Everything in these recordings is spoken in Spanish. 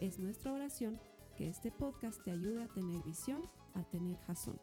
Es nuestra oración que este podcast te ayude a tener visión, a tener jazón.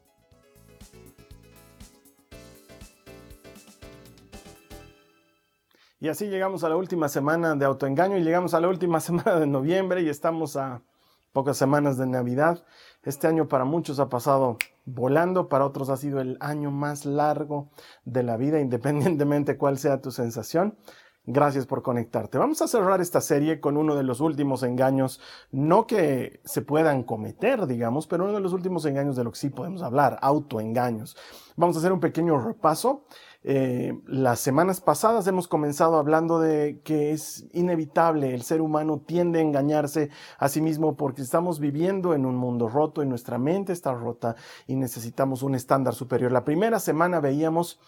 Y así llegamos a la última semana de autoengaño y llegamos a la última semana de noviembre y estamos a pocas semanas de Navidad. Este año para muchos ha pasado volando, para otros ha sido el año más largo de la vida, independientemente cuál sea tu sensación. Gracias por conectarte. Vamos a cerrar esta serie con uno de los últimos engaños, no que se puedan cometer, digamos, pero uno de los últimos engaños de lo que sí podemos hablar, autoengaños. Vamos a hacer un pequeño repaso. Eh, las semanas pasadas hemos comenzado hablando de que es inevitable, el ser humano tiende a engañarse a sí mismo porque estamos viviendo en un mundo roto y nuestra mente está rota y necesitamos un estándar superior. La primera semana veíamos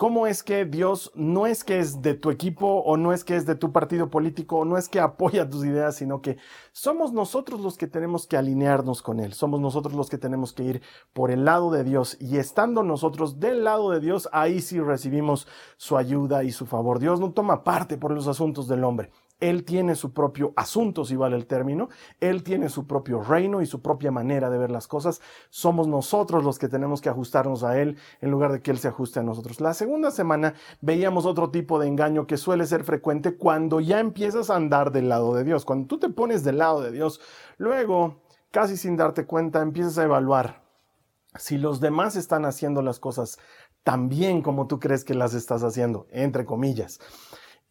cómo es que Dios no es que es de tu equipo o no es que es de tu partido político o no es que apoya tus ideas, sino que somos nosotros los que tenemos que alinearnos con Él, somos nosotros los que tenemos que ir por el lado de Dios y estando nosotros del lado de Dios, ahí sí recibimos su ayuda y su favor. Dios no toma parte por los asuntos del hombre. Él tiene su propio asunto, si vale el término, Él tiene su propio reino y su propia manera de ver las cosas. Somos nosotros los que tenemos que ajustarnos a Él en lugar de que Él se ajuste a nosotros. La segunda semana veíamos otro tipo de engaño que suele ser frecuente cuando ya empiezas a andar del lado de Dios. Cuando tú te pones del lado de Dios, luego, casi sin darte cuenta, empiezas a evaluar si los demás están haciendo las cosas tan bien como tú crees que las estás haciendo, entre comillas.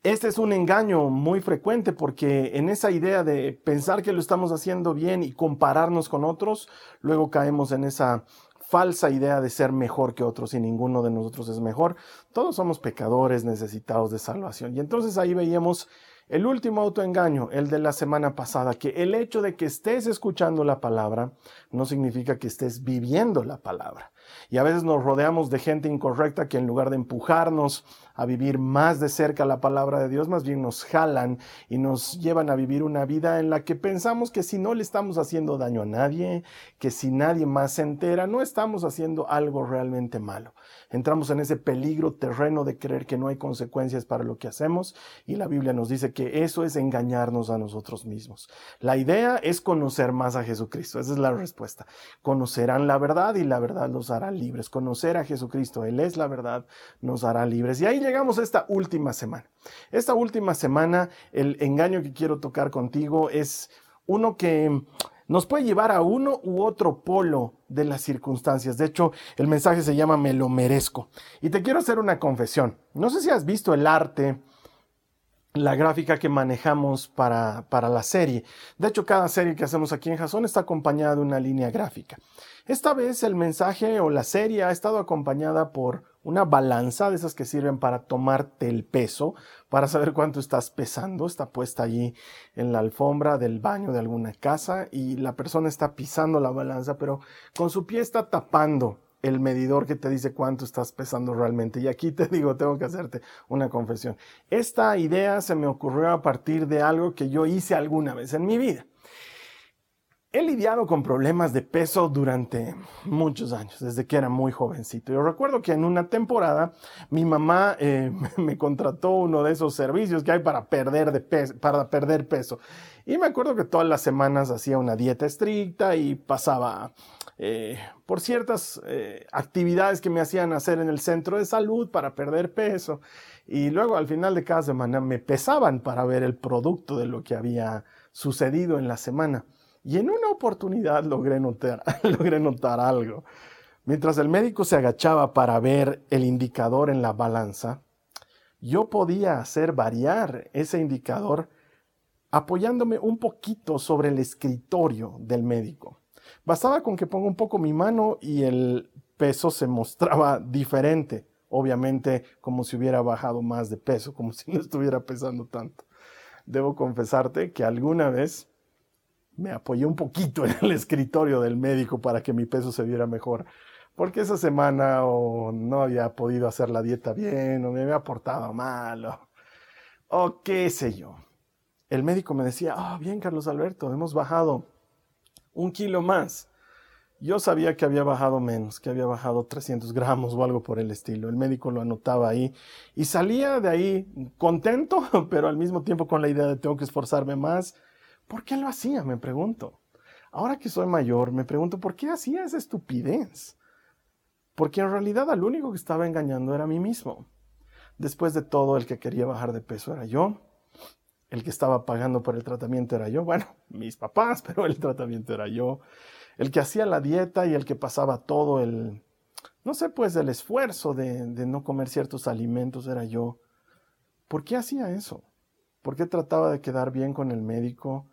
Este es un engaño muy frecuente porque en esa idea de pensar que lo estamos haciendo bien y compararnos con otros, luego caemos en esa falsa idea de ser mejor que otros y ninguno de nosotros es mejor. Todos somos pecadores necesitados de salvación. Y entonces ahí veíamos el último autoengaño, el de la semana pasada, que el hecho de que estés escuchando la palabra no significa que estés viviendo la palabra. Y a veces nos rodeamos de gente incorrecta que en lugar de empujarnos a vivir más de cerca la palabra de Dios, más bien nos jalan y nos llevan a vivir una vida en la que pensamos que si no le estamos haciendo daño a nadie, que si nadie más se entera, no estamos haciendo algo realmente malo. Entramos en ese peligro terreno de creer que no hay consecuencias para lo que hacemos y la Biblia nos dice que eso es engañarnos a nosotros mismos. La idea es conocer más a Jesucristo, esa es la respuesta. Conocerán la verdad y la verdad los hará libres. Conocer a Jesucristo, Él es la verdad, nos hará libres. Y ahí llegamos a esta última semana. Esta última semana, el engaño que quiero tocar contigo es uno que nos puede llevar a uno u otro polo de las circunstancias. De hecho, el mensaje se llama Me lo merezco. Y te quiero hacer una confesión. No sé si has visto el arte la gráfica que manejamos para, para, la serie. De hecho, cada serie que hacemos aquí en Jason está acompañada de una línea gráfica. Esta vez el mensaje o la serie ha estado acompañada por una balanza de esas que sirven para tomarte el peso, para saber cuánto estás pesando. Está puesta allí en la alfombra del baño de alguna casa y la persona está pisando la balanza, pero con su pie está tapando el medidor que te dice cuánto estás pesando realmente. Y aquí te digo, tengo que hacerte una confesión. Esta idea se me ocurrió a partir de algo que yo hice alguna vez en mi vida. He lidiado con problemas de peso durante muchos años, desde que era muy jovencito. Yo recuerdo que en una temporada mi mamá eh, me contrató uno de esos servicios que hay para perder, de peso, para perder peso. Y me acuerdo que todas las semanas hacía una dieta estricta y pasaba eh, por ciertas eh, actividades que me hacían hacer en el centro de salud para perder peso. Y luego al final de cada semana me pesaban para ver el producto de lo que había sucedido en la semana. Y en una oportunidad logré notar, logré notar algo. Mientras el médico se agachaba para ver el indicador en la balanza, yo podía hacer variar ese indicador apoyándome un poquito sobre el escritorio del médico. Bastaba con que ponga un poco mi mano y el peso se mostraba diferente, obviamente como si hubiera bajado más de peso, como si no estuviera pesando tanto. Debo confesarte que alguna vez me apoyé un poquito en el escritorio del médico para que mi peso se viera mejor. Porque esa semana o no había podido hacer la dieta bien, o me había portado mal, o, qué sé yo. El médico me decía, ah, bien, Carlos Alberto, hemos bajado un kilo más. Yo sabía que había bajado menos, que había bajado 300 gramos o algo por el estilo. El médico lo anotaba ahí y salía de ahí contento, pero al mismo tiempo con la idea de tengo que esforzarme más. ¿Por qué lo hacía? Me pregunto. Ahora que soy mayor, me pregunto por qué hacía esa estupidez. Porque en realidad al único que estaba engañando era a mí mismo. Después de todo, el que quería bajar de peso era yo. El que estaba pagando por el tratamiento era yo. Bueno, mis papás, pero el tratamiento era yo el que hacía la dieta y el que pasaba todo el, no sé, pues el esfuerzo de, no comer ciertos alimentos era yo. ¿Por qué hacía eso? ¿Por qué trataba de quedar bien con el médico,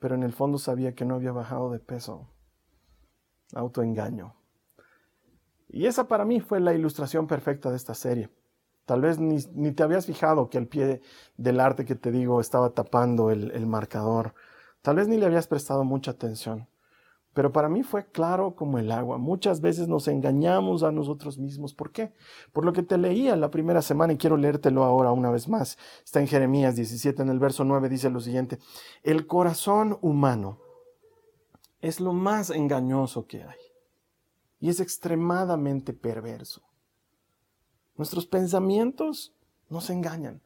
pero en el fondo sabía que no había bajado de peso? Autoengaño. Y esa para mí fue la ilustración perfecta de esta serie. Tal vez ni, te habías fijado que el pie del arte que te digo estaba tapando el marcador. Tal vez ni le habías prestado mucha atención. Pero para mí fue claro como el agua. Muchas veces nos engañamos a nosotros mismos. ¿Por qué? Por lo que te leía la primera semana y quiero leértelo ahora una vez más. Está en Jeremías 17, en el verso 9, dice lo siguiente. El corazón humano es lo más engañoso que hay y es extremadamente perverso. Nuestros pensamientos nos engañan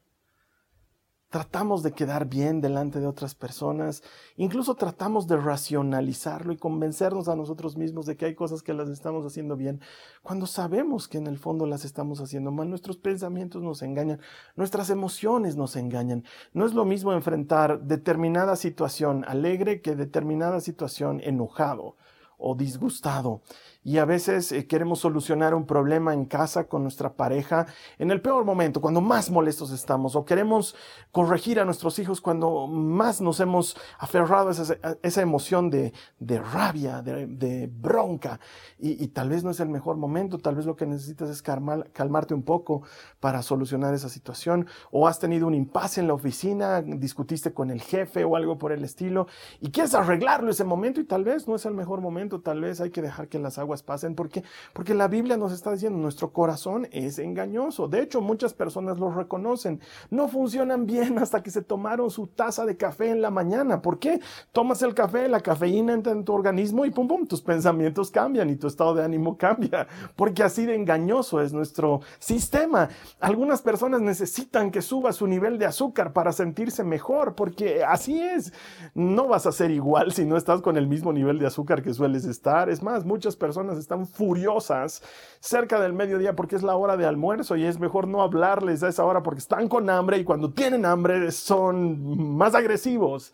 tratamos de quedar bien delante de otras personas, incluso tratamos de racionalizarlo y convencernos a nosotros mismos de que hay cosas que las estamos haciendo bien, cuando sabemos que en el fondo las estamos haciendo mal. Nuestros pensamientos nos engañan, nuestras emociones nos engañan. No es lo mismo enfrentar determinada situación alegre que determinada situación enojado o disgustado. Y a veces eh, queremos solucionar un problema en casa con nuestra pareja en el peor momento, cuando más molestos estamos, o queremos corregir a nuestros hijos cuando más nos hemos aferrado a esa, emoción de, rabia, de, bronca, y, tal vez no es el mejor momento, tal vez lo que necesitas es calmarte un poco para solucionar esa situación, o has tenido un impasse en la oficina, discutiste con el jefe o algo por el estilo, y quieres arreglarlo ese momento y tal vez no es el mejor momento, tal vez hay que dejar que las aguas pasen. ¿Por Porque la Biblia nos está diciendo, nuestro corazón es engañoso. De hecho, muchas personas lo reconocen. No funcionan bien hasta que se tomaron su taza de café en la mañana. ¿Por qué? Tomas el café, la cafeína entra en tu organismo y pum, pum, tus pensamientos cambian y tu estado de ánimo cambia. Porque así de engañoso es nuestro sistema. Algunas personas necesitan que suba su nivel de azúcar para sentirse mejor, porque así es. No vas a ser igual si no estás con el mismo nivel de azúcar que estar. Es más, muchas personas están furiosas cerca del mediodía porque es la hora de almuerzo y es mejor no hablarles a esa hora porque están con hambre y cuando tienen hambre son más agresivos.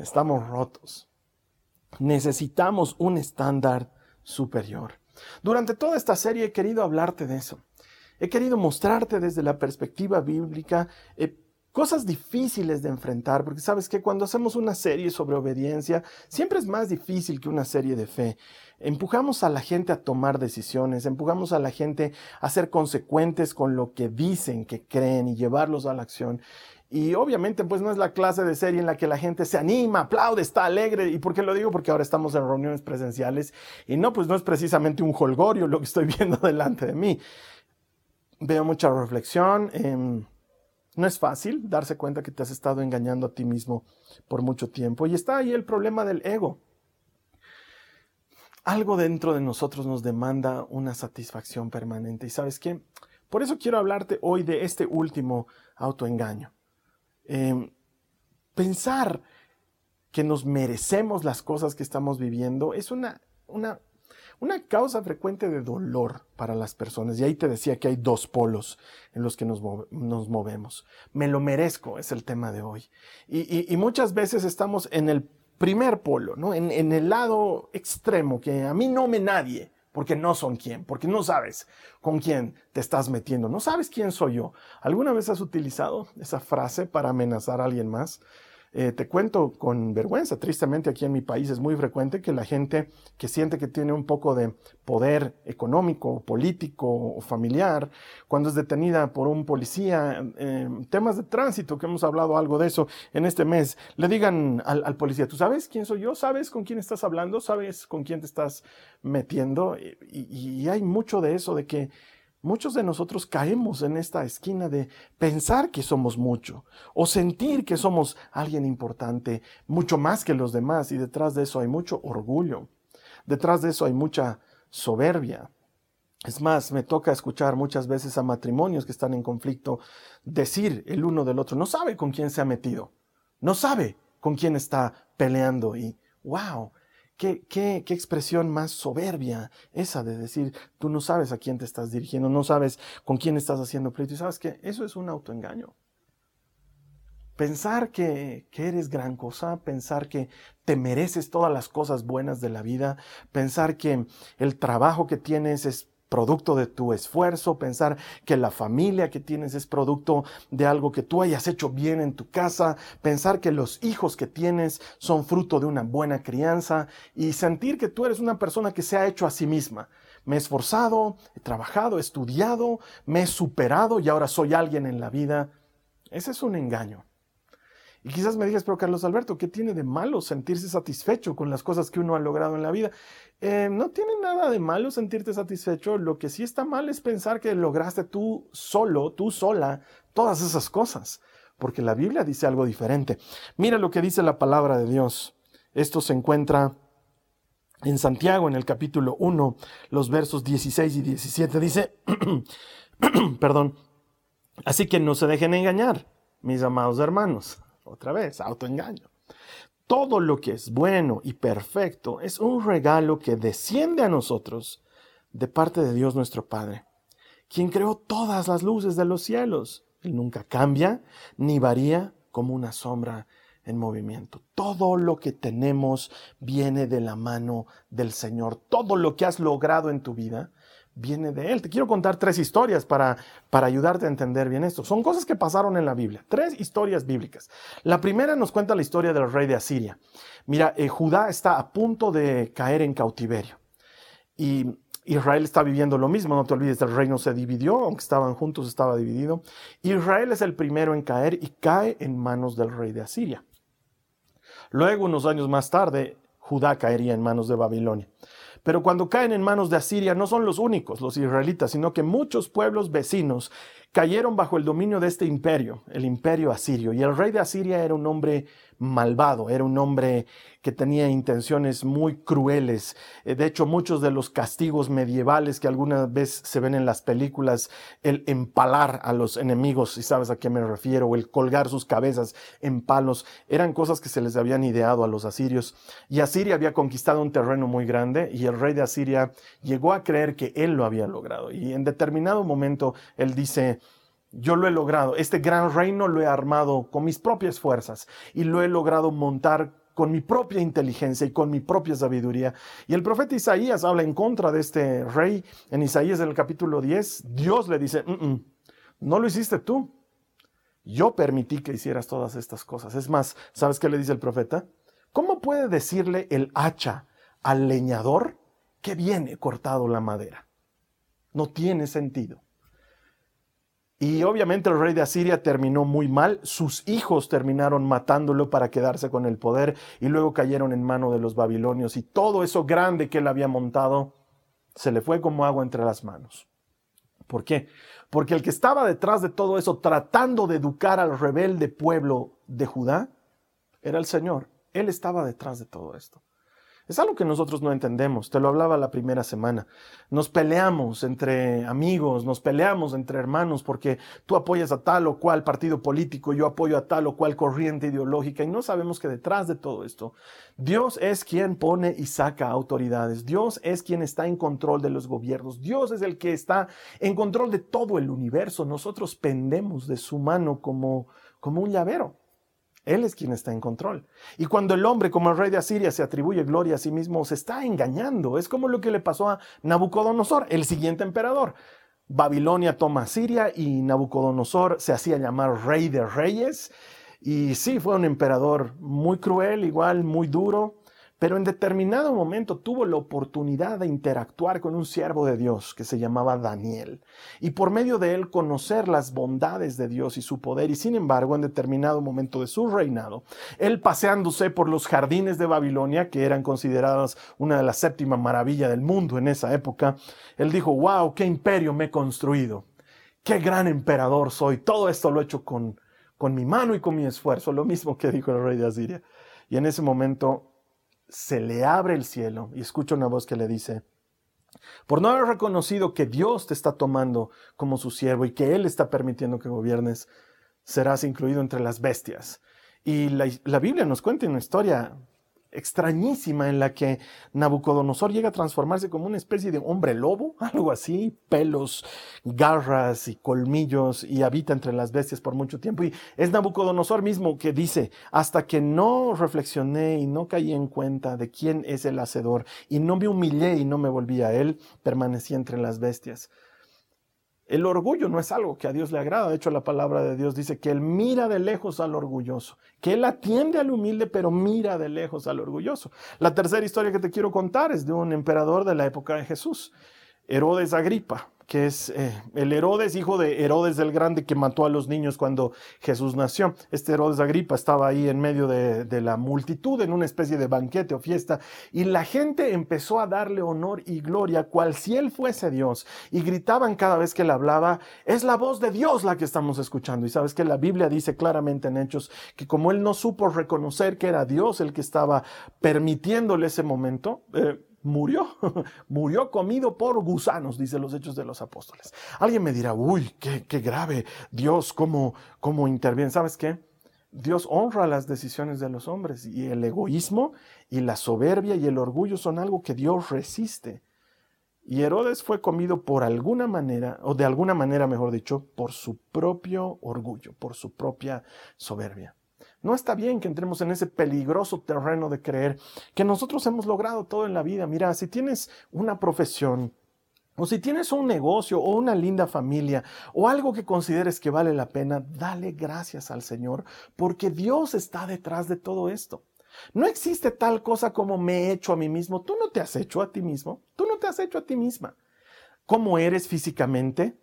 Estamos rotos. Necesitamos un estándar superior. Durante toda esta serie he querido hablarte de eso. He querido mostrarte desde la perspectiva bíblica eh, cosas difíciles de enfrentar, porque sabes que cuando hacemos una serie sobre obediencia, siempre es más difícil que una serie de fe. Empujamos a la gente a tomar decisiones, empujamos a la gente a ser consecuentes con lo que dicen que creen y llevarlos a la acción. Y obviamente pues no es la clase de serie en la que la gente se anima, aplaude, está alegre. ¿Y por qué lo digo? Porque ahora estamos en reuniones presenciales y no, pues no es precisamente un holgorio lo que estoy viendo delante de mí. Veo mucha reflexión. Em, no es fácil darse cuenta que te has estado engañando a ti mismo por mucho tiempo. Y está ahí el problema del ego. Algo dentro de nosotros nos demanda una satisfacción permanente. ¿Y sabes qué? Por eso quiero hablarte hoy de este último autoengaño. Em, pensar que nos merecemos las cosas que estamos viviendo es una, una una causa frecuente de dolor para las personas. Y ahí te decía que hay dos polos en los que nos, movemos. Me lo merezco es el tema de hoy. Y, muchas veces estamos en el primer polo, ¿no? En, en, el lado extremo, que a mí no me nadie, porque no son quién, porque no sabes con quién te estás metiendo, no sabes quién soy yo. ¿Alguna vez has utilizado esa frase para amenazar a alguien más? Eh, te cuento con vergüenza, tristemente aquí en mi país es muy frecuente que la gente que siente que tiene un poco de poder económico, político o familiar, cuando es detenida por un policía, eh, temas de tránsito, que hemos hablado algo de eso en este mes, le digan al, policía, ¿tú sabes quién soy yo? ¿Sabes con quién estás hablando? ¿Sabes con quién te estás metiendo? y hay mucho de eso, de que Muchos de nosotros caemos en esta esquina de pensar que somos mucho o sentir que somos alguien importante, mucho más que los demás, y detrás de eso hay mucho orgullo, detrás de eso hay mucha soberbia. Es más, me toca escuchar muchas veces a matrimonios que están en conflicto decir el uno del otro, no sabe con quién se ha metido, no sabe con quién está peleando y, wow, Qué, expresión más soberbia esa de decir, tú no sabes a quién te estás dirigiendo, no sabes con quién estás haciendo pleito. Y sabes que eso es un autoengaño. Pensar que, que, eres gran cosa, pensar que te mereces todas las cosas buenas de la vida, pensar que el trabajo que tienes es producto de tu esfuerzo, pensar que la familia que tienes es producto de algo que tú hayas hecho bien en tu casa, pensar que los hijos que tienes son fruto de una buena crianza y sentir que tú eres una persona que se ha hecho a sí misma. Me he esforzado, he trabajado, he estudiado, me he superado y ahora soy alguien en la vida. Ese es un engaño. Y quizás me digas, pero Carlos Alberto, ¿qué tiene de malo sentirse satisfecho con las cosas que uno ha logrado en la vida? Eh, no tiene nada de malo sentirte satisfecho. Lo que sí está mal es pensar que lograste tú solo, tú sola, todas esas cosas. Porque la Biblia dice algo diferente. Mira lo que dice la palabra de Dios. Esto se encuentra en Santiago, en el capítulo 1, los versos 16 y 17. Dice, perdón, así que no se dejen engañar, mis amados hermanos otra vez, autoengaño. Todo lo que es bueno y perfecto es un regalo que desciende a nosotros de parte de Dios nuestro Padre, quien creó todas las luces de los cielos. Él nunca cambia ni varía como una sombra en movimiento. Todo lo que tenemos viene de la mano del Señor. Todo lo que has logrado en tu vida viene de él. Te quiero contar tres historias para, para ayudarte a entender bien esto. Son cosas que pasaron en la Biblia, tres historias bíblicas. La primera nos cuenta la historia del rey de Asiria. Mira, eh, Judá está a punto de caer en cautiverio y Israel está viviendo lo mismo, no te olvides, el reino se dividió, aunque estaban juntos, estaba dividido. Israel es el primero en caer y cae en manos del rey de Asiria. Luego, unos años más tarde, Judá caería en manos de Babilonia. Pero cuando caen en manos de Asiria no son los únicos, los israelitas, sino que muchos pueblos vecinos cayeron bajo el dominio de este imperio, el imperio asirio. Y el rey de Asiria era un hombre malvado, era un hombre que tenía intenciones muy crueles. Eh, de hecho, muchos de los castigos medievales que alguna vez se ven en las películas, el empalar a los enemigos, si sabes a qué me refiero, o el colgar sus cabezas en palos, eran cosas que se les habían ideado a los asirios. Y Asiria había conquistado un terreno muy grande y el rey de Asiria llegó a creer que él lo había logrado. Y en determinado momento él dice, yo lo he logrado. Este gran reino lo he armado con mis propias fuerzas y lo he logrado montar con mi propia inteligencia y con mi propia sabiduría. Y el profeta Isaías habla en contra de este rey. En Isaías en el capítulo 10, Dios le dice, mm, mm, no lo hiciste tú. Yo permití que hicieras todas estas cosas. Es más, ¿sabes qué le dice el profeta? ¿Cómo puede decirle el hacha al leñador que viene cortado la madera? No tiene sentido. Y obviamente el rey de Asiria terminó muy mal, sus hijos terminaron matándolo para quedarse con el poder y luego cayeron en mano de los babilonios y todo eso grande que él había montado se le fue como agua entre las manos. ¿Por qué? Porque el que estaba detrás de todo eso tratando de educar al rebelde pueblo de Judá era el Señor. Él estaba detrás de todo esto. Es algo que nosotros no entendemos, te lo hablaba la primera semana. Nos peleamos entre amigos, nos peleamos entre hermanos porque tú apoyas a tal o cual partido político, yo apoyo a tal o cual corriente ideológica y no sabemos que detrás de todo esto, Dios es quien pone y saca autoridades, Dios es quien está en control de los gobiernos, Dios es el que está en control de todo el universo. Nosotros pendemos de su mano como, como un llavero. Él es quien está en control. Y cuando el hombre, como el rey de Asiria, se atribuye gloria a sí mismo, se está engañando. Es como lo que le pasó a Nabucodonosor, el siguiente emperador. Babilonia toma Siria y Nabucodonosor se hacía llamar rey de reyes Y sí, fue un emperador muy cruel, igual, muy duro, pero en determinado momento tuvo la oportunidad de interactuar con un siervo de Dios que se llamaba Daniel y por medio de él conocer las bondades de Dios y su poder. Y sin embargo, en determinado momento de su reinado, él paseándose por los jardines de Babilonia, que eran consideradas una de las séptima maravilla del mundo en esa época, él dijo, wow, qué imperio me he construido, qué gran emperador soy, todo esto lo he hecho con, con mi mano y con mi esfuerzo, lo mismo que dijo el rey de Asiria. Y en ese momento se le abre el cielo y escucha una voz que le dice, por no haber reconocido que Dios te está tomando como su siervo y que Él está permitiendo que gobiernes, serás incluido entre las bestias. Y la, la Biblia nos cuenta una historia extrañísima en la que Nabucodonosor llega a transformarse como una especie de hombre lobo, algo así, pelos, garras y colmillos y habita entre las bestias por mucho tiempo. Y es Nabucodonosor mismo que dice, hasta que no reflexioné y no caí en cuenta de quién es el hacedor y no me humillé y no me volví a él, permanecí entre las bestias. El orgullo no es algo que a Dios le agrada. De hecho, la palabra de Dios dice que Él mira de lejos al orgulloso, que Él atiende al humilde, pero mira de lejos al orgulloso. La tercera historia que te quiero contar es de un emperador de la época de Jesús, Herodes Agripa que es eh, el Herodes, hijo de Herodes el Grande, que mató a los niños cuando Jesús nació. Este Herodes Agripa estaba ahí en medio de, la multitud, en una especie de banquete o fiesta, y la gente empezó a darle honor y gloria, cual si él fuese Dios, y gritaban cada vez que él hablaba, es la voz de Dios la que estamos escuchando. Y sabes que la Biblia dice claramente en Hechos que como él no supo reconocer que era Dios el que estaba permitiéndole ese momento, eh, murió, murió comido por gusanos, dice los hechos de los apóstoles. Alguien me dirá, uy, qué, grave, Dios, ¿cómo, cómo interviene? ¿Sabes qué? Dios honra las decisiones de los hombres y el egoísmo y la soberbia y el orgullo son algo que Dios resiste. Y Herodes fue comido por alguna manera, o de alguna manera, mejor dicho, por su propio orgullo, por su propia soberbia. No está bien que entremos en ese peligroso terreno de creer que nosotros hemos logrado todo en la vida. Mira, si tienes una profesión, o si tienes un negocio o una linda familia o algo que consideres que vale la pena, dale gracias al Señor porque Dios está detrás de todo esto. No existe tal cosa como me he hecho a mí mismo. Tú no te has hecho a ti mismo. Tú no te has hecho a ti misma. ¿Cómo eres físicamente?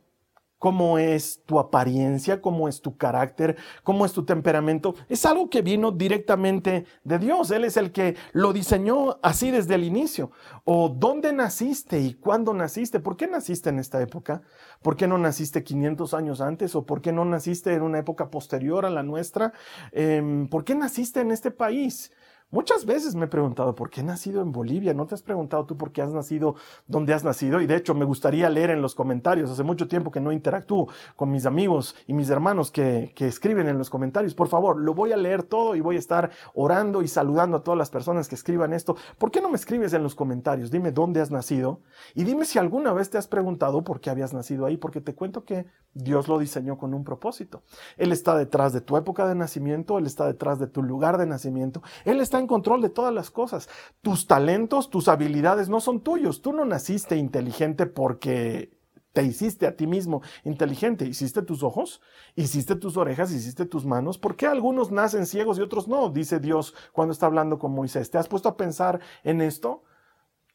Cómo es tu apariencia, cómo es tu carácter, cómo es tu temperamento, es algo que vino directamente de Dios. Él es el que lo diseñó así desde el inicio. O dónde naciste y cuándo naciste. ¿Por qué naciste en esta época? ¿Por qué no naciste 500 años antes? ¿O por qué no naciste en una época posterior a la nuestra? Em, ¿Por qué naciste en este país? Muchas veces me he preguntado, ¿por qué he nacido en Bolivia? ¿No te has preguntado tú por qué has nacido donde has nacido? Y de hecho me gustaría leer en los comentarios. Hace mucho tiempo que no interactúo con mis amigos y mis hermanos que, que escriben en los comentarios. Por favor, lo voy a leer todo y voy a estar orando y saludando a todas las personas que escriban esto. ¿Por qué no me escribes en los comentarios? Dime dónde has nacido y dime si alguna vez te has preguntado por qué habías nacido ahí, porque te cuento que Dios lo diseñó con un propósito. Él está detrás de tu época de nacimiento, Él está detrás de tu lugar de nacimiento, Él está en control de todas las cosas. Tus talentos, tus habilidades no son tuyos. Tú no naciste inteligente porque te hiciste a ti mismo inteligente. Hiciste tus ojos, hiciste tus orejas, hiciste tus manos. ¿Por qué algunos nacen ciegos y otros no? Dice Dios cuando está hablando con Moisés. ¿Te has puesto a pensar en esto?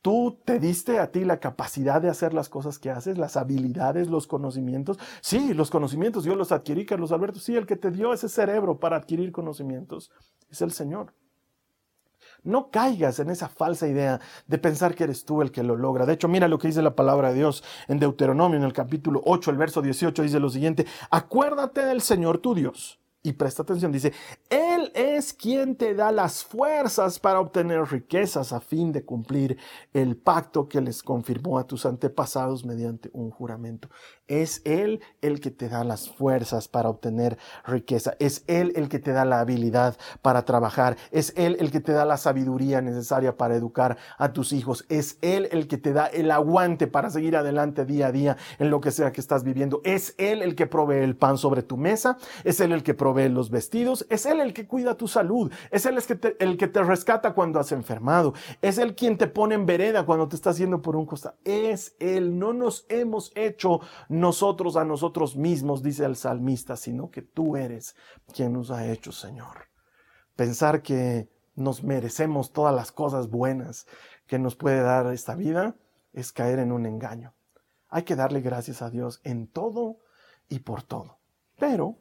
Tú te diste a ti la capacidad de hacer las cosas que haces, las habilidades, los conocimientos. Sí, los conocimientos yo los adquirí, Carlos Alberto. Sí, el que te dio ese cerebro para adquirir conocimientos es el Señor. No caigas en esa falsa idea de pensar que eres tú el que lo logra. De hecho, mira lo que dice la palabra de Dios en Deuteronomio, en el capítulo 8, el verso 18, dice lo siguiente, acuérdate del Señor tu Dios y presta atención, dice, Él es quien te da las fuerzas para obtener riquezas a fin de cumplir el pacto que les confirmó a tus antepasados mediante un juramento. Es Él el que te da las fuerzas para obtener riqueza. Es Él el que te da la habilidad para trabajar. Es Él el que te da la sabiduría necesaria para educar a tus hijos. Es Él el que te da el aguante para seguir adelante día a día en lo que sea que estás viviendo. Es Él el que provee el pan sobre tu mesa. Es Él el que provee los vestidos, es Él el que cuida tu salud, es Él el que, te, el que te rescata cuando has enfermado, es Él quien te pone en vereda cuando te está haciendo por un costado, es Él, no nos hemos hecho nosotros a nosotros mismos, dice el salmista, sino que tú eres quien nos ha hecho, Señor. Pensar que nos merecemos todas las cosas buenas que nos puede dar esta vida es caer en un engaño. Hay que darle gracias a Dios en todo y por todo. Pero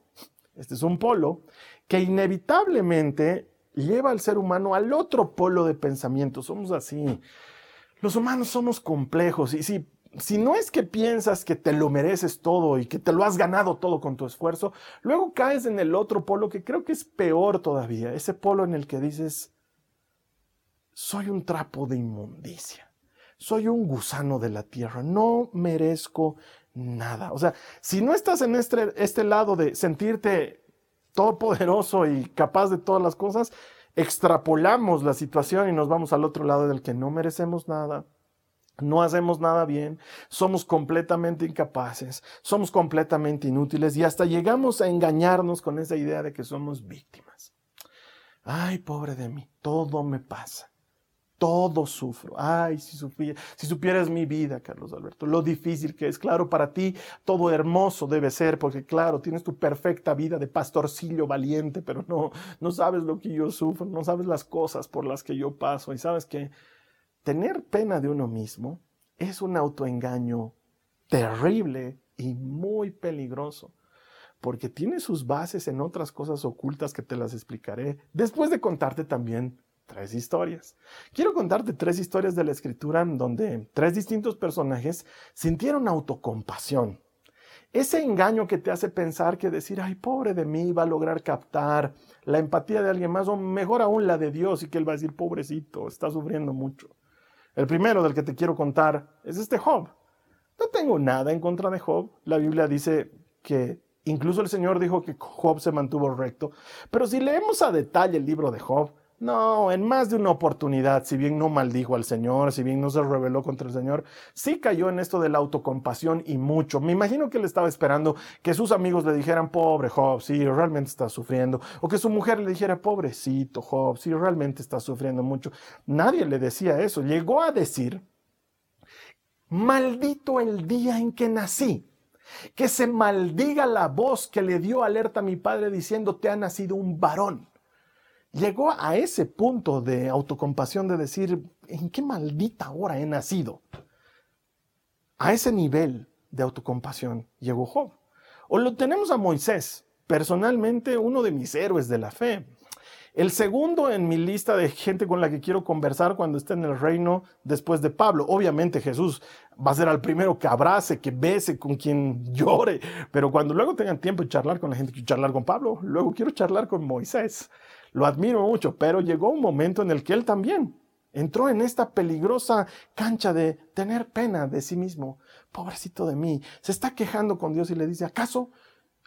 este es un polo que inevitablemente lleva al ser humano al otro polo de pensamiento. Somos así. Los humanos somos complejos y si, si no es que piensas que te lo mereces todo y que te lo has ganado todo con tu esfuerzo, luego caes en el otro polo que creo que es peor todavía, ese polo en el que dices, soy un trapo de inmundicia, soy un gusano de la tierra, no merezco nada. O sea, si no estás en este, este lado de sentirte todopoderoso y capaz de todas las cosas, extrapolamos la situación y nos vamos al otro lado del que no merecemos nada, no hacemos nada bien, somos completamente incapaces, somos completamente inútiles y hasta llegamos a engañarnos con esa idea de que somos víctimas. Ay, pobre de mí, todo me pasa todo sufro. Ay, si, si supieras mi vida, Carlos Alberto, lo difícil que es. Claro, para ti todo hermoso debe ser, porque claro, tienes tu perfecta vida de pastorcillo valiente, pero no, no sabes lo que yo sufro, no sabes las cosas por las que yo paso. Y sabes que tener pena de uno mismo es un autoengaño terrible y muy peligroso porque tiene sus bases en otras cosas ocultas que te las explicaré después de contarte también tres historias. Quiero contarte tres historias de la escritura donde tres distintos personajes sintieron autocompasión. Ese engaño que te hace pensar que decir, ay, pobre de mí, va a lograr captar la empatía de alguien más, o mejor aún la de Dios, y que él va a decir, pobrecito, está sufriendo mucho. El primero del que te quiero contar es este Job. No tengo nada en contra de Job. La Biblia dice que incluso el Señor dijo que Job se mantuvo recto. Pero si leemos a detalle el libro de Job, no, en más de una oportunidad, si bien no maldijo al Señor, si bien no se rebeló contra el Señor, sí cayó en esto de la autocompasión y mucho. Me imagino que él estaba esperando que sus amigos le dijeran, pobre Job, sí, realmente está sufriendo. O que su mujer le dijera, pobrecito Job, sí, realmente está sufriendo mucho. Nadie le decía eso. Llegó a decir, maldito el día en que nací. Que se maldiga la voz que le dio alerta a mi padre diciendo, te ha nacido un varón llegó a ese punto de autocompasión de decir, ¿en qué maldita hora he nacido? A ese nivel de autocompasión llegó Job. O lo tenemos a Moisés, personalmente uno de mis héroes de la fe. El segundo en mi lista de gente con la que quiero conversar cuando esté en el reino después de Pablo. Obviamente Jesús va a ser al primero que abrace, que bese, con quien llore. Pero cuando luego tengan tiempo de charlar con la gente, quiero charlar con Pablo, luego quiero charlar con Moisés lo admiro mucho, pero llegó un momento en el que él también entró en esta peligrosa cancha de tener pena de sí mismo. Pobrecito de mí, se está quejando con Dios y le dice, ¿acaso,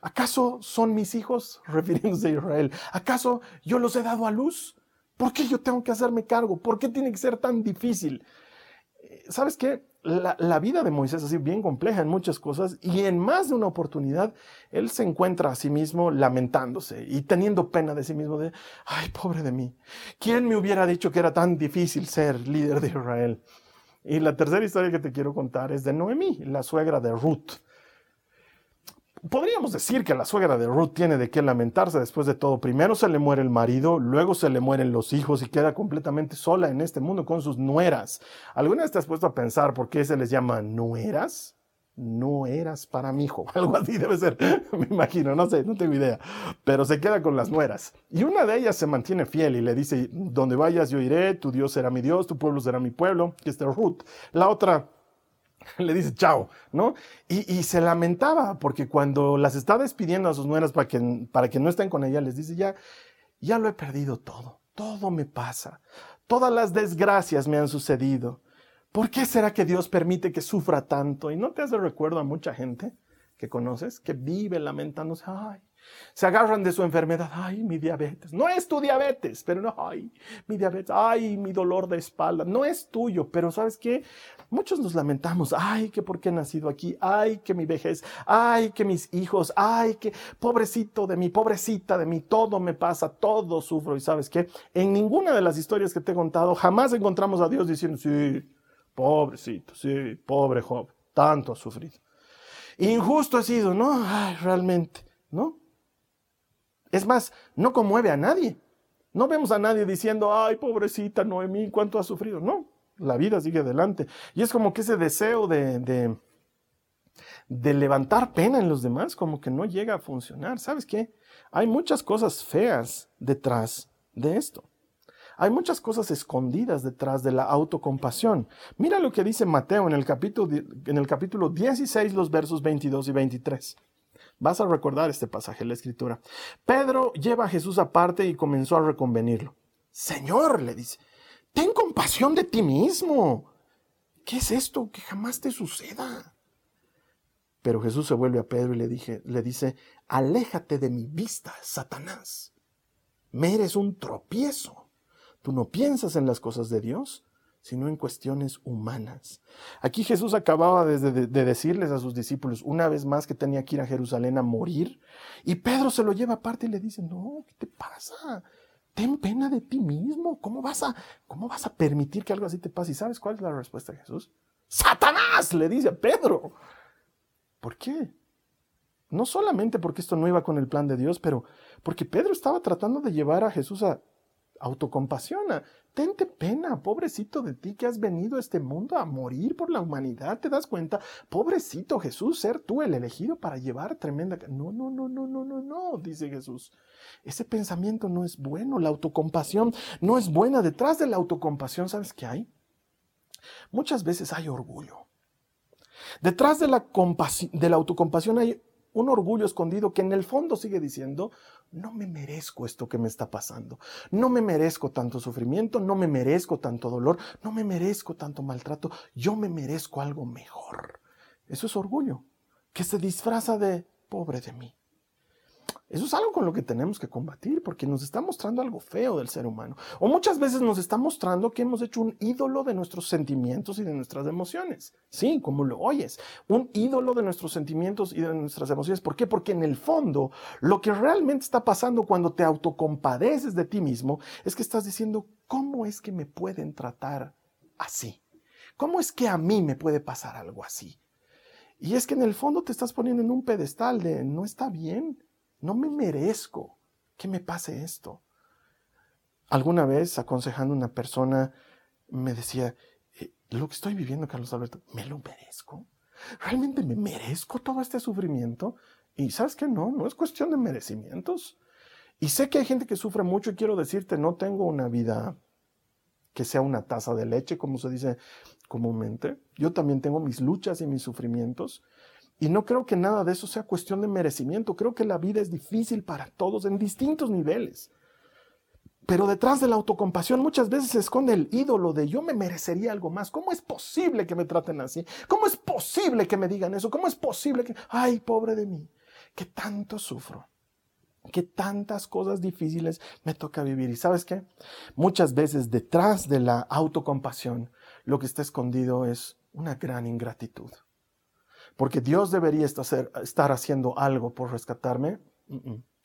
acaso son mis hijos? Refiriéndose a Israel, ¿acaso yo los he dado a luz? ¿Por qué yo tengo que hacerme cargo? ¿Por qué tiene que ser tan difícil? Eh, ¿Sabes qué? La, vida de Moisés es así bien compleja en muchas cosas y en más de una oportunidad él se encuentra a sí mismo lamentándose y teniendo pena de sí mismo de, ay, pobre de mí, ¿quién me hubiera dicho que era tan difícil ser líder de Israel? Y la tercera historia que te quiero contar es de Noemí, la suegra de Ruth podríamos decir que la suegra de Ruth tiene de qué lamentarse después de todo. Primero se le muere el marido, luego se le mueren los hijos y queda completamente sola en este mundo con sus nueras. ¿Alguna vez te has puesto a pensar por qué se les llama nueras? No eras para mi hijo, algo así debe ser, me imagino, no sé, no tengo idea, pero se queda con las nueras. Y una de ellas se mantiene fiel y le dice, donde vayas yo iré, tu Dios será mi Dios, tu pueblo será mi pueblo, que es Ruth. La otra le dice chao, ¿no? Y, se lamentaba porque cuando las está despidiendo a sus nueras para que, para que no estén con ella, les dice, ya, ya lo he perdido todo, todo me pasa, todas las desgracias me han sucedido. ¿Por qué será que Dios permite que sufra tanto? Y no te hace recuerdo a mucha gente que conoces que vive lamentándose, ay, Se agarran de su enfermedad. Ay, mi diabetes. No es tu diabetes, pero no, ay, mi diabetes. Ay, mi dolor de espalda. No es tuyo, pero ¿sabes qué? Muchos nos lamentamos. Ay, que por qué he nacido aquí. Ay, que mi vejez. Ay, que mis hijos. Ay, que pobrecito de mí, pobrecita de mí. Todo me pasa, todo sufro. Y ¿sabes qué? En ninguna de las historias que te he contado jamás encontramos a Dios diciendo, sí, pobrecito, sí, pobre Job. Tanto ha sufrido. Injusto ha sido, ¿no? Ay, realmente, ¿no? Es más, no conmueve a nadie. No vemos a nadie diciendo, ay, pobrecita Noemí, cuánto ha sufrido. No, la vida sigue adelante. Y es como que ese deseo de, de, levantar pena en los demás, como que no llega a funcionar. ¿Sabes qué? Hay muchas cosas feas detrás de esto. Hay muchas cosas escondidas detrás de la autocompasión. Mira lo que dice Mateo en el capítulo, en el capítulo 16, los versos 22 y 23. Vas a recordar este pasaje de la escritura. Pedro lleva a Jesús aparte y comenzó a reconvenirlo. Señor, le dice, ten compasión de ti mismo. ¿Qué es esto? Que jamás te suceda. Pero Jesús se vuelve a Pedro y le, le dice, aléjate de mi vista, Satanás. Me eres un tropiezo. Tú no piensas en las cosas de Dios, sino en cuestiones humanas. Aquí Jesús acababa de, de, decirles a sus discípulos una vez más que tenía que ir a Jerusalén a morir, y Pedro se lo lleva aparte y le dice, no, ¿qué te pasa? Ten pena de ti mismo. ¿Cómo vas a, cómo vas a permitir que algo así te pase? ¿Y sabes cuál es la respuesta de Jesús? Satanás, le dice a Pedro. ¿Por qué? No solamente porque esto no iba con el plan de Dios, pero porque Pedro estaba tratando de llevar a Jesús a, autocompasiona. Tente pena, pobrecito de ti que has venido a este mundo a morir por la humanidad. ¿Te das cuenta? Pobrecito Jesús, ser tú el elegido para llevar tremenda... No, no, no, no, no, no, no, dice Jesús. Ese pensamiento no es bueno. La autocompasión no es buena. Detrás de la autocompasión, ¿sabes qué hay? Muchas veces hay orgullo. Detrás de la, de la autocompasión hay un orgullo escondido que en el fondo sigue diciendo, no me merezco esto que me está pasando, no me merezco tanto sufrimiento, no me merezco tanto dolor, no me merezco tanto maltrato, yo me merezco algo mejor. Eso es orgullo, que se disfraza de pobre de mí. Eso es algo con lo que tenemos que combatir porque nos está mostrando algo feo del ser humano. O muchas veces nos está mostrando que hemos hecho un ídolo de nuestros sentimientos y de nuestras emociones. Sí, como lo oyes, un ídolo de nuestros sentimientos y de nuestras emociones. ¿Por qué? Porque en el fondo lo que realmente está pasando cuando te autocompadeces de ti mismo es que estás diciendo, ¿cómo es que me pueden tratar así? ¿Cómo es que a mí me puede pasar algo así? Y es que en el fondo te estás poniendo en un pedestal de no está bien no me merezco que me pase esto. Alguna vez aconsejando a una persona me decía, eh, lo que estoy viviendo, Carlos Alberto, ¿me lo merezco? ¿Realmente me merezco todo este sufrimiento? Y sabes que no, no es cuestión de merecimientos. Y sé que hay gente que sufre mucho y quiero decirte, no tengo una vida que sea una taza de leche, como se dice comúnmente. Yo también tengo mis luchas y mis sufrimientos. Y no creo que nada de eso sea cuestión de merecimiento. Creo que la vida es difícil para todos en distintos niveles. Pero detrás de la autocompasión muchas veces se esconde el ídolo de yo me merecería algo más. ¿Cómo es posible que me traten así? ¿Cómo es posible que me digan eso? ¿Cómo es posible que... Ay, pobre de mí, que tanto sufro, que tantas cosas difíciles me toca vivir. ¿Y sabes qué? Muchas veces detrás de la autocompasión lo que está escondido es una gran ingratitud porque Dios debería estar haciendo algo por rescatarme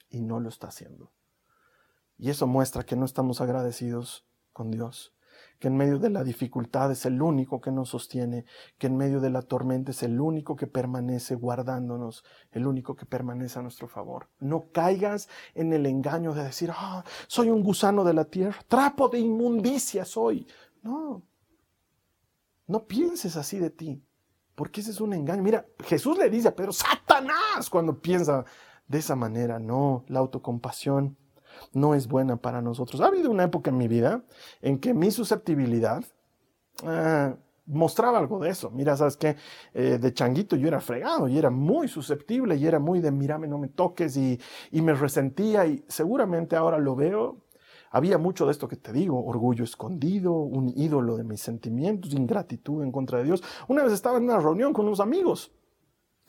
y no lo está haciendo. Y eso muestra que no estamos agradecidos con Dios, que en medio de la dificultad es el único que nos sostiene, que en medio de la tormenta es el único que permanece guardándonos, el único que permanece a nuestro favor. No caigas en el engaño de decir, ah, soy un gusano de la tierra, trapo de inmundicia soy. No, no pienses así de ti. Porque ese es un engaño. Mira, Jesús le dice a Pedro, Satanás, cuando piensa de esa manera. No, la autocompasión no es buena para nosotros. Ha habido una época en mi vida en que mi susceptibilidad ah, mostraba algo de eso. Mira, sabes que eh, de changuito yo era fregado y era muy susceptible y era muy de mírame, no me toques y, y me resentía y seguramente ahora lo veo había mucho de esto que te digo, orgullo escondido, un ídolo de mis sentimientos, ingratitud en contra de Dios. Una vez estaba en una reunión con unos amigos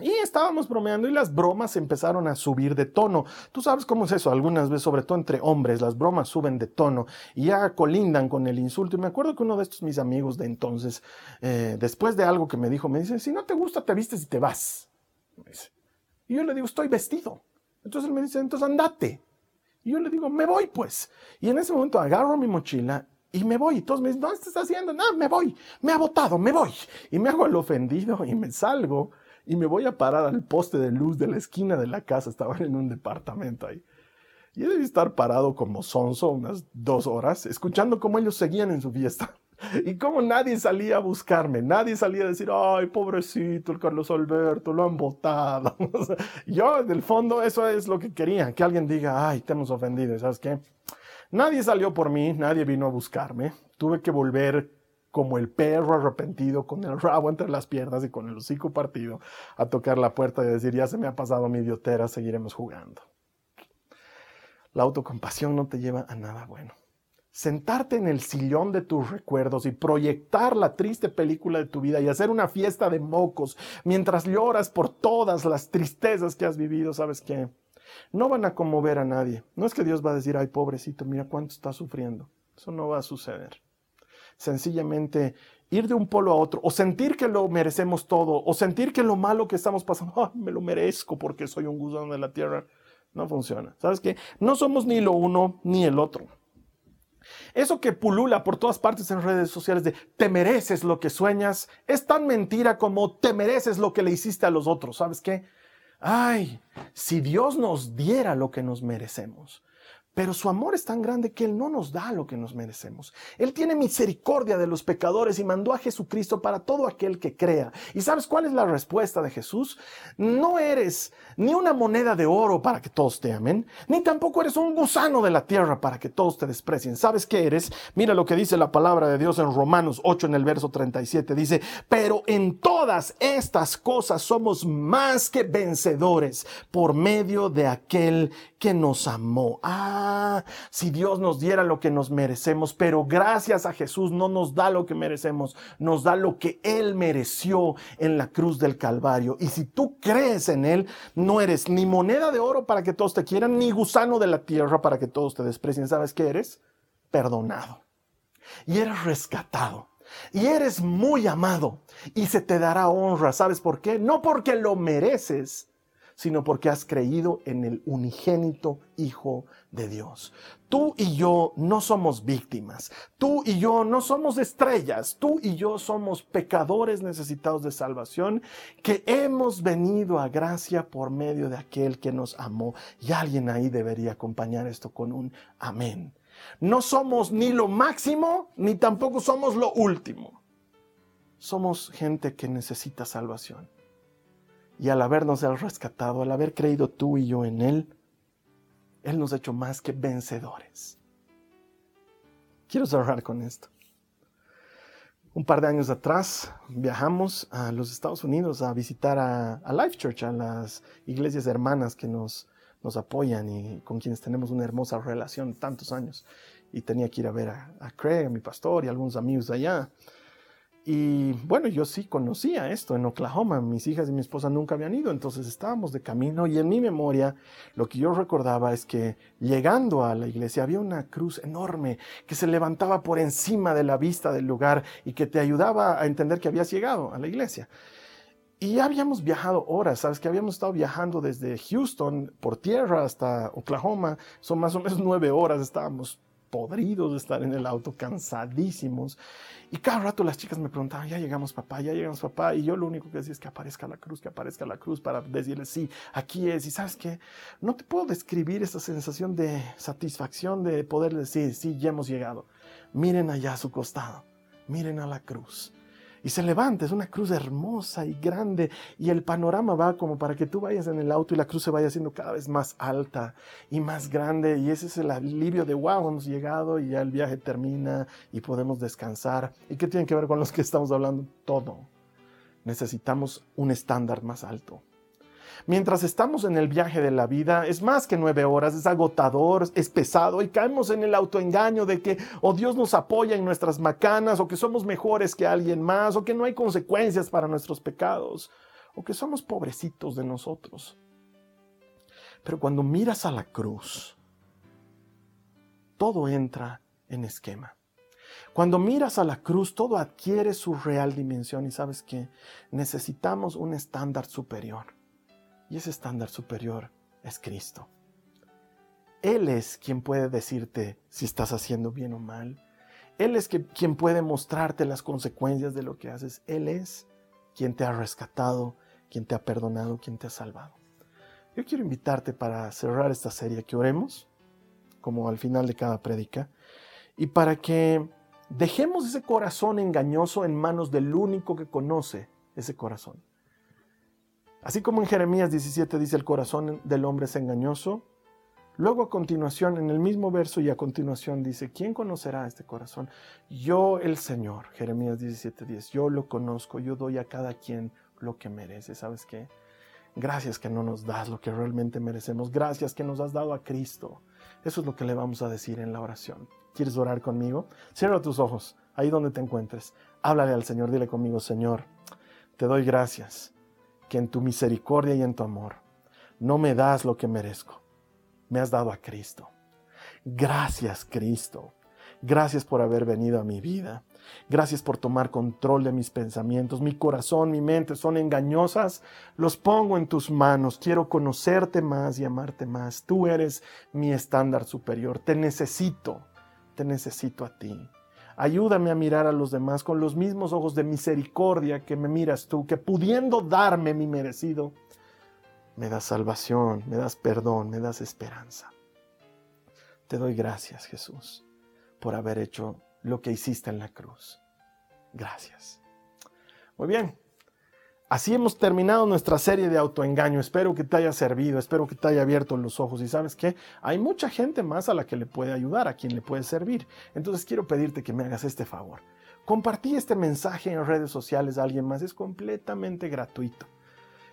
Y estábamos bromeando y las bromas empezaron a subir de tono. Tú sabes cómo es eso, algunas veces, sobre todo entre hombres, las bromas suben de tono y ya colindan con el insulto. Y me acuerdo que uno de estos mis amigos de entonces, eh, después de algo que me dijo, me dice, si no te gusta, te vistes y te vas. Y yo le digo, estoy vestido. Entonces él me dice, entonces andate. Y yo le digo, me voy pues. Y en ese momento agarro mi mochila y me voy. Y todos me dicen, ¿dónde estás haciendo? No, me voy. Me ha botado, me voy. Y me hago el ofendido y me salgo y me voy a parar al poste de luz de la esquina de la casa. Estaba en un departamento ahí. Y debí estar parado como sonso unas dos horas, escuchando cómo ellos seguían en su fiesta. Y cómo nadie salía a buscarme, nadie salía a decir, ay, pobrecito, el Carlos Alberto, lo han votado. yo, en el fondo, eso es lo que quería, que alguien diga, ay, te hemos ofendido, ¿sabes qué? Nadie salió por mí, nadie vino a buscarme. Tuve que volver como el perro arrepentido, con el rabo entre las piernas y con el hocico partido, a tocar la puerta y decir, ya se me ha pasado mi idiotera, seguiremos jugando. La autocompasión no te lleva a nada bueno. Sentarte en el sillón de tus recuerdos y proyectar la triste película de tu vida y hacer una fiesta de mocos mientras lloras por todas las tristezas que has vivido, ¿sabes qué? No van a conmover a nadie. No es que Dios va a decir, ay, pobrecito, mira cuánto está sufriendo. Eso no va a suceder sencillamente ir de un polo a otro, o sentir que lo merecemos todo, o sentir que lo malo que estamos pasando, me lo merezco porque soy un gusano de la tierra, no funciona. ¿Sabes qué? No somos ni lo uno ni el otro. Eso que pulula por todas partes en redes sociales de te mereces lo que sueñas, es tan mentira como te mereces lo que le hiciste a los otros. ¿Sabes qué? Ay, si Dios nos diera lo que nos merecemos, pero su amor es tan grande que Él no nos da lo que nos merecemos. Él tiene misericordia de los pecadores y mandó a Jesucristo para todo aquel que crea. ¿Y sabes cuál es la respuesta de Jesús? No eres ni una moneda de oro para que todos te amen, ni tampoco eres un gusano de la tierra para que todos te desprecien. ¿Sabes qué eres? Mira lo que dice la palabra de Dios en Romanos 8 en el verso 37. Dice, pero en todas estas cosas somos más que vencedores por medio de aquel que nos amó. Ah, si Dios nos diera lo que nos merecemos, pero gracias a Jesús no nos da lo que merecemos, nos da lo que Él mereció en la cruz del Calvario. Y si tú crees en Él, no eres ni moneda de oro para que todos te quieran, ni gusano de la tierra para que todos te desprecien. ¿Sabes qué eres? Perdonado. Y eres rescatado. Y eres muy amado. Y se te dará honra. ¿Sabes por qué? No porque lo mereces, sino porque has creído en el unigénito Hijo de Dios. Tú y yo no somos víctimas, tú y yo no somos estrellas, tú y yo somos pecadores necesitados de salvación que hemos venido a gracia por medio de aquel que nos amó. Y alguien ahí debería acompañar esto con un amén. No somos ni lo máximo, ni tampoco somos lo último. Somos gente que necesita salvación y al habernos rescatado, al haber creído tú y yo en Él, Él nos ha hecho más que vencedores. Quiero cerrar con esto. Un par de años atrás viajamos a los Estados Unidos a visitar a, Life Church, a las iglesias hermanas que nos, nos apoyan y con quienes tenemos una hermosa relación tantos años. Y tenía que ir a ver a, a Craig, a mi pastor y algunos amigos de allá. Y bueno, yo sí conocía esto en Oklahoma. Mis hijas y mi esposa nunca habían ido, entonces estábamos de camino y en mi memoria lo que yo recordaba es que llegando a la iglesia había una cruz enorme que se levantaba por encima de la vista del lugar y que te ayudaba a entender que habías llegado a la iglesia. Y ya habíamos viajado horas, ¿sabes? Que habíamos estado viajando desde Houston por tierra hasta Oklahoma. Son más o menos nueve horas, estábamos podridos de estar en el auto, cansadísimos. Y cada rato las chicas me preguntaban, ya llegamos papá, ya llegamos papá. Y yo lo único que decía es que aparezca la cruz, que aparezca la cruz para decirles, sí, aquí es. Y sabes qué, no te puedo describir esa sensación de satisfacción de poder decir, sí, ya hemos llegado. Miren allá a su costado, miren a la cruz y se levanta, es una cruz hermosa y grande y el panorama va como para que tú vayas en el auto y la cruz se vaya haciendo cada vez más alta y más grande y ese es el alivio de wow, hemos llegado y ya el viaje termina y podemos descansar. ¿Y qué tiene que ver con los que estamos hablando? Todo. Necesitamos un estándar más alto. Mientras estamos en el viaje de la vida, es más que nueve horas, es agotador, es pesado y caemos en el autoengaño de que o Dios nos apoya en nuestras macanas o que somos mejores que alguien más o que no hay consecuencias para nuestros pecados o que somos pobrecitos de nosotros. Pero cuando miras a la cruz, todo entra en esquema. Cuando miras a la cruz, todo adquiere su real dimensión y sabes que necesitamos un estándar superior. Y ese estándar superior es Cristo. Él es quien puede decirte si estás haciendo bien o mal. Él es quien puede mostrarte las consecuencias de lo que haces. Él es quien te ha rescatado, quien te ha perdonado, quien te ha salvado. Yo quiero invitarte para cerrar esta serie que oremos, como al final de cada prédica, y para que dejemos ese corazón engañoso en manos del único que conoce ese corazón. Así como en Jeremías 17 dice el corazón del hombre es engañoso, luego a continuación, en el mismo verso y a continuación dice, ¿quién conocerá este corazón? Yo el Señor, Jeremías 17:10, yo lo conozco, yo doy a cada quien lo que merece. ¿Sabes qué? Gracias que no nos das lo que realmente merecemos. Gracias que nos has dado a Cristo. Eso es lo que le vamos a decir en la oración. ¿Quieres orar conmigo? Cierra tus ojos, ahí donde te encuentres. Háblale al Señor, dile conmigo, Señor, te doy gracias que en tu misericordia y en tu amor no me das lo que merezco. Me has dado a Cristo. Gracias, Cristo. Gracias por haber venido a mi vida. Gracias por tomar control de mis pensamientos. Mi corazón, mi mente son engañosas. Los pongo en tus manos. Quiero conocerte más y amarte más. Tú eres mi estándar superior. Te necesito. Te necesito a ti. Ayúdame a mirar a los demás con los mismos ojos de misericordia que me miras tú, que pudiendo darme mi merecido, me das salvación, me das perdón, me das esperanza. Te doy gracias, Jesús, por haber hecho lo que hiciste en la cruz. Gracias. Muy bien. Así hemos terminado nuestra serie de autoengaño. Espero que te haya servido, espero que te haya abierto los ojos. Y sabes que hay mucha gente más a la que le puede ayudar, a quien le puede servir. Entonces quiero pedirte que me hagas este favor. Compartí este mensaje en redes sociales a alguien más. Es completamente gratuito.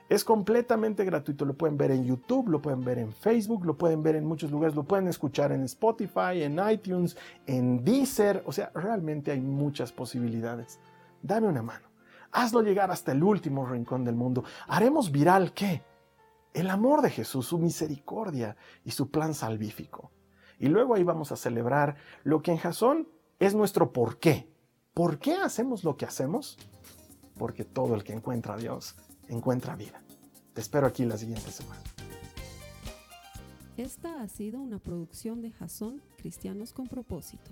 Es completamente gratuito, lo pueden ver en YouTube, lo pueden ver en Facebook, lo pueden ver en muchos lugares, lo pueden escuchar en Spotify, en iTunes, en Deezer, o sea, realmente hay muchas posibilidades. Dame una mano, hazlo llegar hasta el último rincón del mundo. Haremos viral qué? El amor de Jesús, su misericordia y su plan salvífico. Y luego ahí vamos a celebrar lo que en Jasón es nuestro por qué. ¿Por qué hacemos lo que hacemos? Porque todo el que encuentra a Dios encuentra vida. Te espero aquí la siguiente semana. Esta ha sido una producción de Jason Cristianos con Propósito.